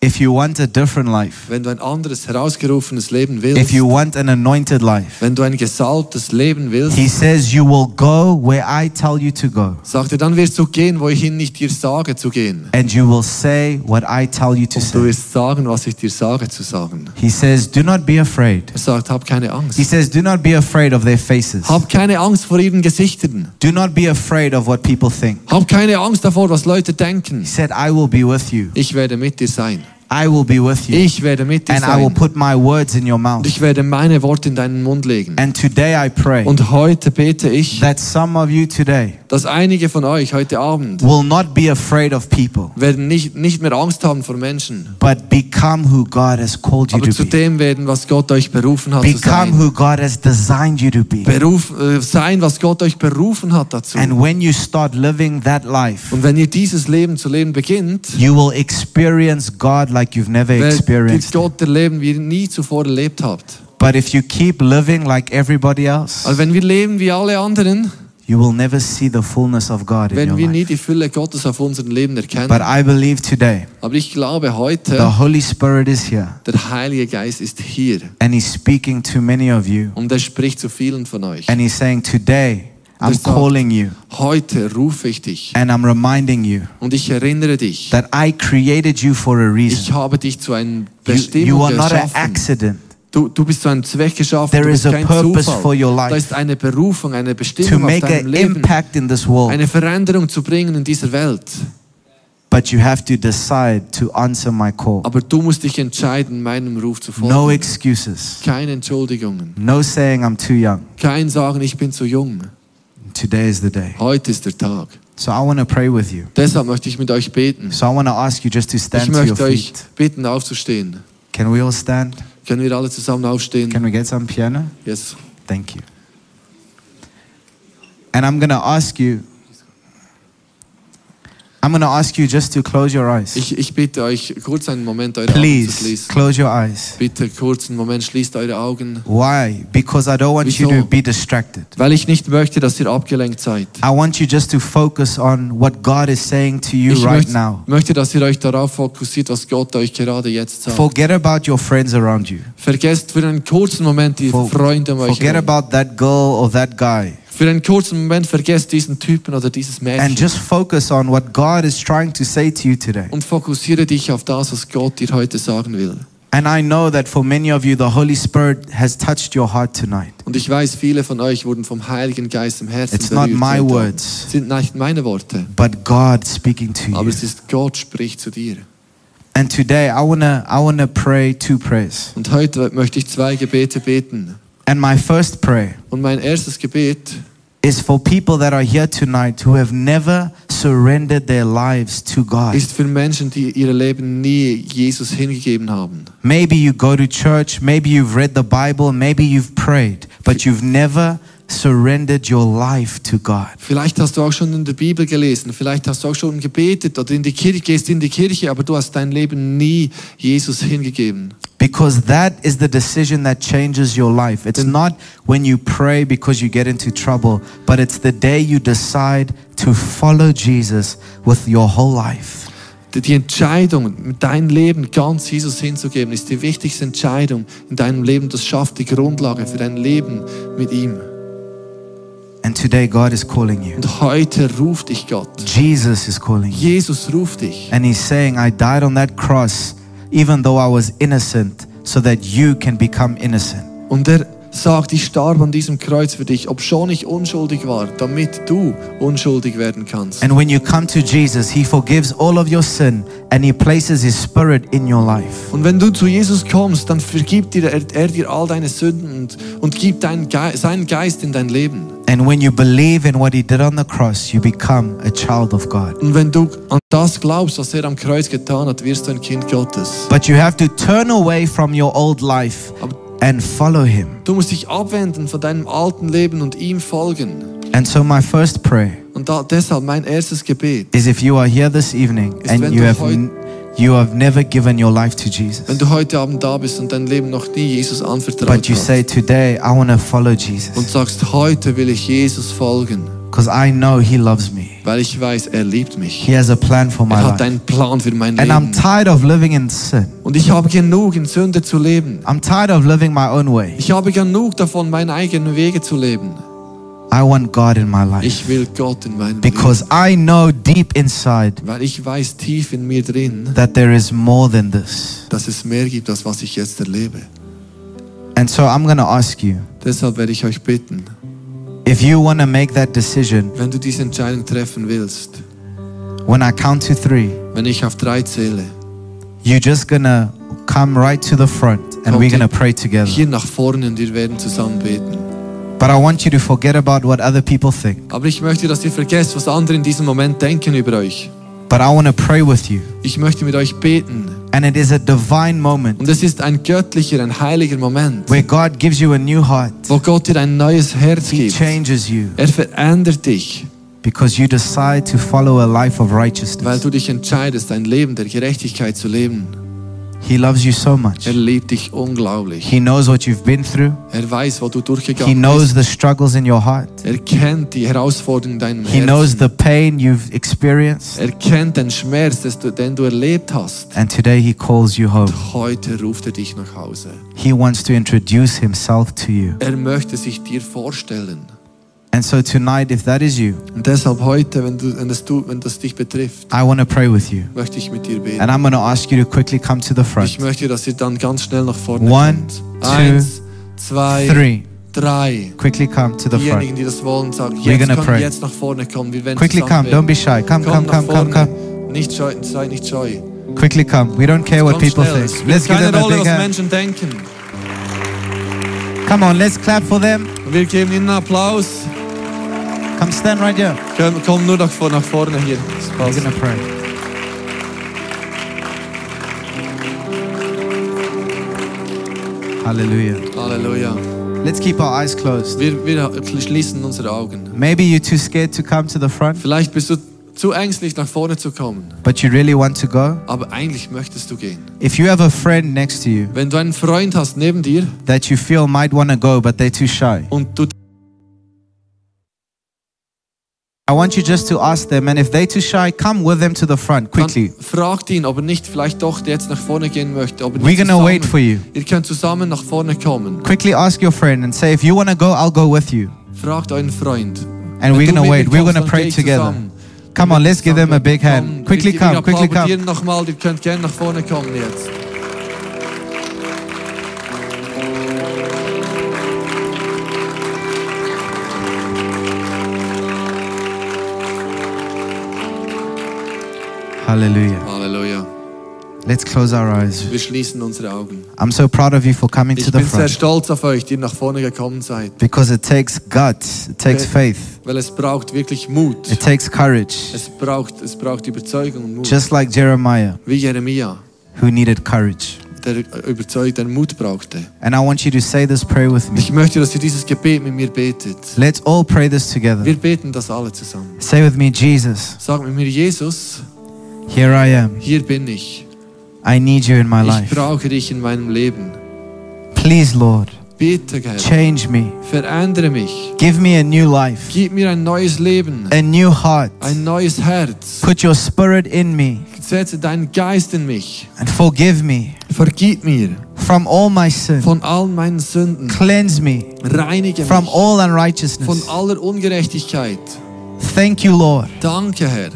If you want a different life, Wenn du ein anderes, herausgerufenes Leben willst, if you want an anointed life, wenn du ein gesalbtes Leben willst, He says, You will go where I tell you to go, sagt er, dann wirst du gehen, wo ich dir sage zu gehen. and you will say what I tell you to Und du say. wirst sagen, was ich dir sage zu sagen. He says, Do not be afraid. Er sagt, hab keine He Angst. says, Do not be afraid of their faces. Hab keine Angst vor ihren Gesichtern. Do not be afraid of what people think. Hab keine Angst davor, was Leute denken. He said, I will be with you. Ich werde mit dir sein. I will be with you. Ich werde mit dir And I will put my words in your mouth. Ich werde meine Worte in deinen Mund legen. And today I pray Und heute bete ich, that some of you today dass einige von euch heute Abend will not be afraid of people, werden nicht, nicht mehr Angst haben vor Menschen, but become who God has called you aber to zu be. dem werden, was Gott euch berufen hat zu Become sein. who God has designed you to be. Beruf, äh, sein, was Gott euch berufen hat dazu. And when you start living that life, Und wenn ihr dieses Leben zu leben beginnt, you will experience God like you've never experienced. Gott erleben, wie ihr nie zuvor erlebt habt. But if you keep living like everybody else, Also wenn wir leben wie alle anderen, you will never see the fullness of God in werden your wir nie life. die Fülle Gottes auf unserem Leben But. I believe today Aber ich glaube heute, the Holy Spirit is here der Heilige Geist ist hier and He's speaking to many of you. und er spricht zu vielen von euch. And He's saying, Today I'm all. calling you Heute rufe ich dich and I'm reminding you und ich erinnere dich, that I created you for a reason. ich habe dich zu einer You, Bestimmung you are not an accident. Du, du bist zu einem Zweck geschaffen, There du is a purpose Zufall. for your life. Da ist eine Berufung, eine To Bestimmung auf make deinem an Leben, impact in this world. eine Veränderung zu bringen in dieser Welt. But you have to decide to answer my call. Aber du musst dich entscheiden, meinem Ruf zu folgen. No excuses. Keine Entschuldigungen, No saying I'm too young. kein Sagen, ich bin zu jung. Today is the day. Heute ist der Tag. So I want to pray with you. Deshalb möchte ich mit euch beten. So I want to ask you just to Ich stand to your möchte euch feet. bitten, aufzustehen. Can we all stand? Können wir alle zusammen aufstehen? Can we get some piano? Yes. Thank you. And I'm going to ask you I'm going to ask you just to close your eyes. Ich, ich bitte euch, kurz einen Moment eure Augen zu Please schließen. close your eyes. Bitte kurz einen Moment, schließt eure Augen. Why? Because I don't want you Wieso? to be distracted. Weil ich nicht möchte, dass ihr abgelenkt seid. I want you just to focus on what God is saying to you Ich right möchte, now. möchte, dass ihr euch darauf fokussiert, was Gott euch gerade jetzt sagt. Forget about your friends around you. Vergesst für einen kurzen Moment die For- Freunde um euch Forget herum. about that girl or that guy. Für einen kurzen Moment vergesst diesen Typen oder dieses and Mädchen just focus on what God is trying to say to you today. und fokussiere dich auf das, was Gott dir heute sagen will. And I know that for many of you, the Holy Spirit has touched your heart tonight. Und ich weiß, viele von euch wurden vom Heiligen Geist im Herzen It's not berührt. my heute Abend. words. Es sind nicht meine Worte, but God speaking to aber you. es ist Gott spricht zu dir. And today I wanna I wanna pray two prayers. Und heute möchte ich zwei Gebete beten. And my first prayer Und mein erstes Gebet is for people that are here tonight who have never surrendered their lives to God. ist für Menschen, die ihr Leben nie Jesus hingegeben haben. Maybe you go to church, maybe you've read the Bible, maybe you've prayed, but you've never surrendered your life to God. Vielleicht hast du auch schon in der Bibel gelesen, vielleicht hast du auch schon gebetet oder in die Kirche gehst in die Kirche, aber du hast dein Leben nie Jesus hingegeben. Because that is the decision that changes your life. It's not when you pray because you get into trouble, but it's the day you decide to follow Jesus with your whole life. Die- Entscheidung, dein Leben ganz Jesus hinzugeben, ist die wichtigste Entscheidung in deinem Leben. Das schafft die Grundlage für dein Leben mit ihm. And today God is calling you. Und heute ruft dich Gott. Jesus is calling you. Jesus ruft dich. And he's saying, I died on that cross even though I was innocent so that you can become innocent. Und er sagt, ich starb an diesem Kreuz für dich, obschon ich unschuldig war, damit du unschuldig werden kannst. And when you come to Jesus, he forgives all of your sin and he places his spirit in your life. Und wenn du zu Jesus kommst, dann vergibt dir er, er dir all deine Sünden und, und gibt deinen Ge seinen Geist in dein Leben. And when you believe in what he did on the cross, you become a child of God. Und wenn du an das glaubst, was er am Kreuz getan hat, wirst du ein Kind Gottes. But you have to turn away from your old life and follow him. du musst dich abwenden von deinem alten Leben und ihm folgen. And so my first prayer Und da, deshalb mein erstes Gebet. is if you are here this evening Ist, and you have you have never given your life to Jesus. Wenn du heute Abend da bist und dein Leben noch nie Jesus anvertraut But you hast say today I want to follow und Jesus sagst, heute will ich Jesus folgen, because I know he loves me. weil ich weiß, er liebt mich. He has a plan for my Er hat einen Plan für mein And I'm Leben. tired of living in sin. Und ich habe genug, in Sünde zu leben. I'm tired of living my own way. Ich habe genug davon, meine eigenen Wege zu leben. I want God in my life Ich will Gott in meinem because I know deep inside Leben. Weil ich weiß tief in mir drin, that there is more than this. dass es mehr gibt, als was ich jetzt erlebe. And so I'm going to ask you Deshalb werde ich euch bitten, if you want to make that decision, wenn du diese Entscheidung treffen willst, when I count to three, wenn ich auf drei zähle, you're just going to come right to the front and we're going to pray together. hier nach vorne und wir werden zusammen beten. But I want you to forget about what other people think. Aber ich möchte, dass ihr vergesst, was andere in diesem Moment denken über euch. But I want to pray with you. Ich möchte mit euch beten. And it is a divine moment Und es ist ein göttlicher, ein heiliger Moment, where God gives you a new heart. wo Gott dir ein neues Herz He gibt. changes you Er verändert dich, because you decide to follow a life of weil righteousness. du dich entscheidest, ein Leben der Gerechtigkeit zu leben. He loves you so much. Er liebt dich unglaublich. He knows what you've been through. Er weiß, wo du durchgegangen He knows bist. the struggles in your heart. Er kennt die Herausforderungen in deinem He knows the pain you've experienced. Er kennt den Schmerz, den du erlebt hast. And today he calls you home. Heute ruft er dich nach Hause. He wants to introduce himself to you. Er möchte sich dir vorstellen. And so tonight, if that is you, Und deshalb heute, wenn, du, wenn, das, du, wenn das dich betrifft, I want to pray with you. möchte ich mit dir beten. And I'm going to ask you to quickly come to the front. Ich möchte, dass ihr dann ganz schnell nach vorne One, kommt. two, Eins, zwei, Three. drei. Quickly come to the Diejenigen, front. die das wollen, sagen, We're jetzt gonna pray. jetzt nach vorne kommen. Wir werden Quickly come. Don't be shy. Come, come, come, come, come. Nicht scheu, sei nicht scheu. Quickly come. We don't care what people schnell. Think. Let's give them a Rolle, big hand. Menschen denken. Come on, let's clap for them. Wir geben ihnen einen Applaus. Come stand right here. Komm, komm nur nach, nach vorne hier. We're to pray. Hallelujah. Halleluja. Let's keep our eyes closed. Wir, wir schließen unsere Augen. Maybe you're too scared to come to the front, Vielleicht bist du zu ängstlich, nach vorne zu kommen. but you really want to go. Aber eigentlich möchtest du gehen. If you have a friend next to you Wenn du einen Freund hast neben dir that you feel might want to go, but they're too shy, und du I want you just to ask them, and if they're too shy, come with them to the front quickly. Dann fragt ihn, ob er nicht vielleicht doch jetzt nach vorne gehen möchte. Ob er We're gonna zusammen- wait for you. Ihr könnt zusammen nach vorne kommen. Quickly ask your friend and say, if you want to go, I'll go with you. Fragt euren Freund. And Wenn we're gonna wait. We're gonna pray together. zusammen. Come on, let's give them a big hand. Quickly come, quickly come. nochmal. Ihr könnt gerne nach vorne kommen jetzt. Hallelujah. Halleluja. Let's close our eyes. Wir schließen unsere Augen. I'm so proud of you for coming to Ich the bin sehr front stolz auf euch, die nach vorne gekommen seid. because it takes guts, it takes Okay. faith, Weil es braucht wirklich Mut. it takes courage. Es braucht, es braucht Überzeugung und Mut. Just like Jeremiah, Wie Jeremia, who needed courage. der überzeugt, der Mut brauchte. And I want you to say this prayer with me. Ich möchte, dass ihr dieses Gebet mit mir betet. Let's all pray this together. Wir beten das alle zusammen. Say with me, Jesus, Sag mit mir, Jesus, here I am. hier bin ich. I need you in my life. Ich brauche dich in meinem Leben. Please, Lord, Bitte, Herr, change me. verändere mich. Give me a new life, Gib mir ein neues Leben, a new heart. ein neues Herz. Put your spirit in me Setze deinen Geist in mich. and forgive me Vergib mir from all my sin. von all meinen Sünden. Cleanse me Reinige from mich all von unrighteousness. aller Ungerechtigkeit. Thank you, Lord, Danke, Herr,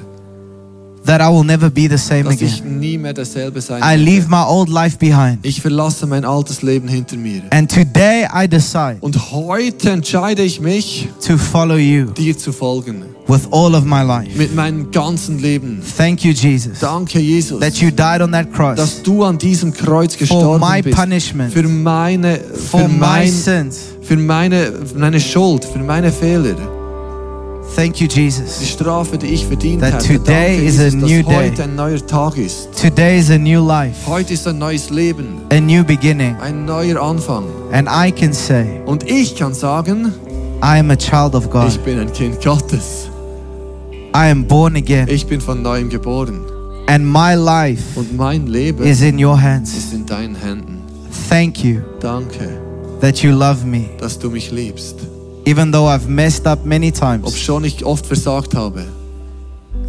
that I will never be the same dass ich again. nie mehr derselbe sein I werde. leave my old life behind. Ich verlasse mein altes Leben hinter mir. And today I decide Und heute entscheide ich mich, to follow you dir zu folgen. with all of my life. Mit meinem ganzen Leben. Thank you, Jesus, Danke, Jesus, that you died on that cross dass du an diesem Kreuz for gestorben my bist. punishment, Für meine, for für my mein, sins. für meine, meine Schuld, für meine Fehler. Thank you, Die Jesus. Strafe, die ich verdient That hatte. today Danke, is a Jesus, dass new day. heute ein neuer Tag ist. Today is a new life, Heute ist ein neues Leben, a new beginning. ein neuer Anfang. And I can say, Und ich kann sagen, I am a child of ich God. bin ein Kind Gottes. I am born again. Ich bin von neuem geboren. And my life Und mein Leben is in your hands. ist in deinen Händen. Thank you Danke, that you love me. dass du mich liebst. Even though I've messed up many times, Ob schon ich oft versagt habe,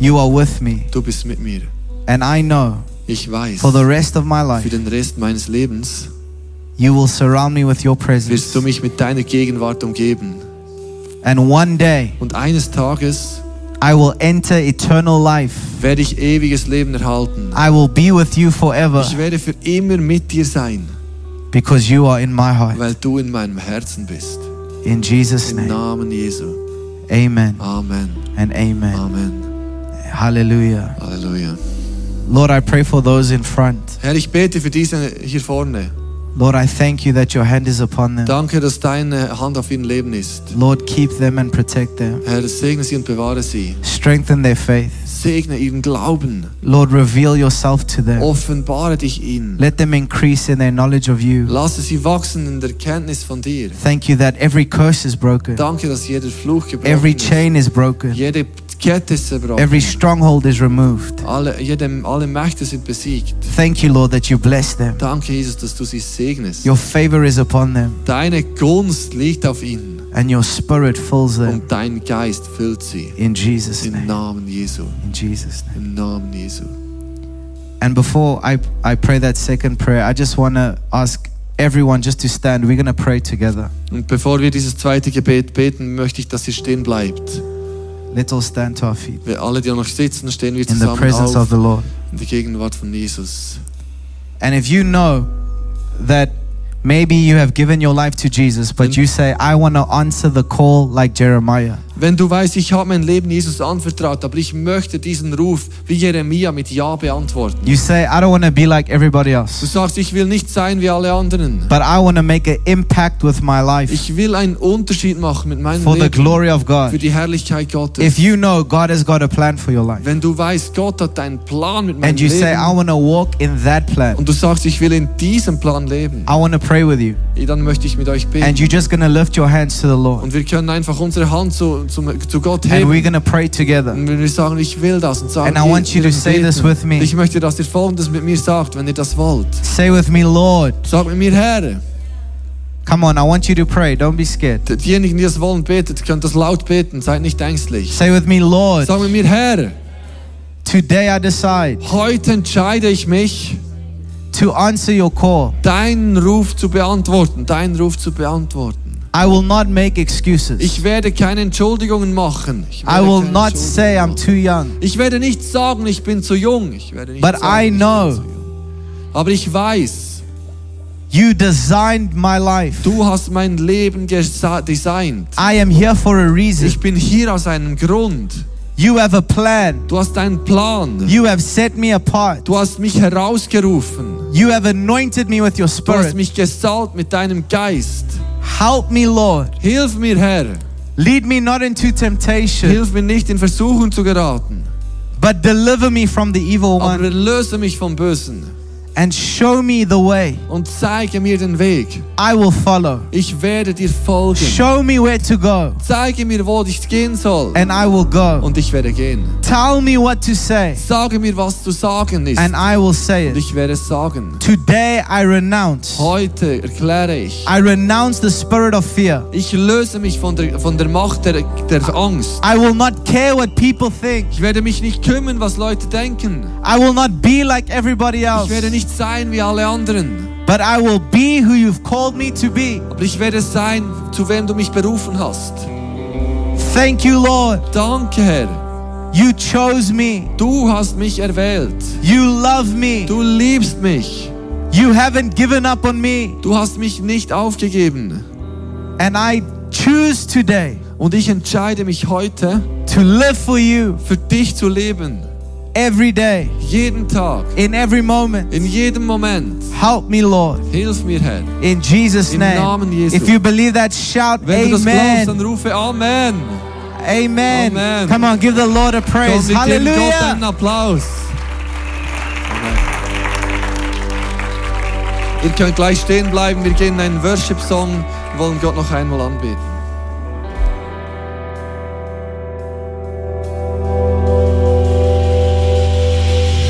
you are with me. du bist mit mir. And I know Ich weiß, for the rest of my für life, den Rest meines Lebens you will surround me with your wirst presence. du mich mit deiner Gegenwart umgeben. And one day, Und eines Tages I will enter eternal life. werde ich ewiges Leben erhalten. I will be with you forever Ich werde für immer mit dir sein, because you are in my heart. weil du in meinem Herzen bist. In Jesus' Im name, Namen Jesu. amen Amen. and amen. Amen. Hallelujah. Halleluja. Lord, I pray for those in front. Herr, ich bete für diese hier vorne. Lord, I thank you that your hand is upon them. Danke, dass deine Hand auf ihrem Leben ist. Lord, keep them and protect them. Herr, segne sie und bewahre sie. Strengthen their faith. Segne ihren Glauben. Lord, reveal yourself to them. Offenbare dich ihnen. Let them increase in their knowledge of you. Lasse sie wachsen in der Kenntnis von dir. Thank you that every curse is broken, Danke, dass jeder Fluch gebrochen every ist. chain is broken, Jede Kette ist zerbrochen. every stronghold is removed. alle, jede, alle Mächte sind besiegt. Thank you, Lord, that you bless them. Danke, Jesus, dass du sie segnest. Your favor is upon them, Deine Gunst liegt auf ihnen and your spirit fills them. und dein Geist füllt sie. In Jesus' Im name. Namen Jesu. In Jesus' name. Im Namen Jesu. And before I, I pray that second prayer, I just want to ask everyone just to stand. We're going to pray together. Und bevor wir dieses zweite Gebet beten, möchte ich, dass ihr stehen bleibt. Let's all stand to our feet Wir alle, die noch sitzen, stehen wir zusammen in the presence of the Lord. in der Gegenwart von Jesus. And if you know that maybe you have given your life to Jesus, but you say, I want to answer the call like Jeremiah. Wenn du weißt, ich habe mein Leben Jesus anvertraut, aber ich möchte diesen Ruf wie Jeremia mit Ja beantworten. You say, I don't want to be like everybody Du else, sagst, ich will nicht sein wie alle anderen. but I want to make an impact with my life Ich will einen Unterschied machen mit meinem for the Leben glory of für God. die Herrlichkeit Gottes. If you know God has got a plan for your life, Wenn du weißt, Gott hat einen Plan mit meinem and you say, I Leben want to walk in that plan, und du sagst, ich will in diesem Plan leben, I want to pray with you. dann möchte ich mit euch And beten. you're just to lift your hands to the Lord. Und wir können einfach unsere Hand zu, zu, zu Gott And heben. we're going to pray together. Und wir sagen, ich will das und sagen, And I want you to say this with me. Ich möchte, dass ihr Folgendes mit mir sagt, wenn ihr das wollt. Say with me, Lord. Sagt mit mir, Herr. Come on, I want you to pray. Don't be scared. Diejenigen, die das wollen, betet, könnt das laut beten. Seid nicht ängstlich. Say with me, Lord. Sag mit mir, Herr. Today I decide Heute entscheide ich mich, to answer your call. deinen Ruf zu beantworten. Deinen Ruf zu beantworten. I will not make excuses. Ich werde keine Entschuldigungen machen. Ich I werde will not say I'm too young. Ich werde nicht sagen, ich bin zu jung. Ich werde nicht But sagen, I know. Aber ich weiß, You designed my life. du hast mein Leben designt. I am here for a reason. Ich bin hier aus einem Grund. You have a plan. Du hast einen Plan. You have set me apart. Du hast mich herausgerufen. You have anointed me with your spirit. Du hast mich gesalbt mit deinem Geist. Help me, Lord. Hilf mir, Herr. Lead me not into temptation, Hilf mir nicht in Versuchung zu geraten, but deliver me from the evil one. aber erlöse mich vom Bösen and show me the way. und zeige mir den Weg. I will follow. Ich werde dir folgen. Show me where to go Zeige mir, wo ich gehen soll and I will go. und ich werde gehen. Tell me what to say Sage mir, was zu sagen ist and I will say und it. ich werde es sagen. Today I renounce. Heute erkläre ich, I renounce the spirit of fear. ich löse mich von der, von der Macht der, der Angst. I will not care what people think. Ich werde mich nicht kümmern, was Leute denken. I will not be like everybody Ich else, werde nicht sein wie alle anderen. but I will be who you've called me to be. Aber ich werde sein, zu wem du mich berufen hast. Thank you, Lord. Danke, Herr. You chose me. Du hast mich erwählt. You love me. Du liebst mich. You haven't given up on me. Du hast mich nicht aufgegeben. And I choose today Und ich entscheide mich heute, to live for you für dich zu leben. every day, Jeden Tag, in every moment. in jedem Moment. Help me, Lord. Hilf mir, Herr. In Jesus' Im name. Namen Jesu. If you believe that, shout Wenn du das glaubst, dann rufe Amen. Amen. Amen. Come on, give the Lord a praise. wir geben Gott Hallelujah. einen Applaus. Amen. Ihr könnt gleich stehen bleiben. Wir gehen in einen Worship-Song. Wir wollen Gott noch einmal anbeten.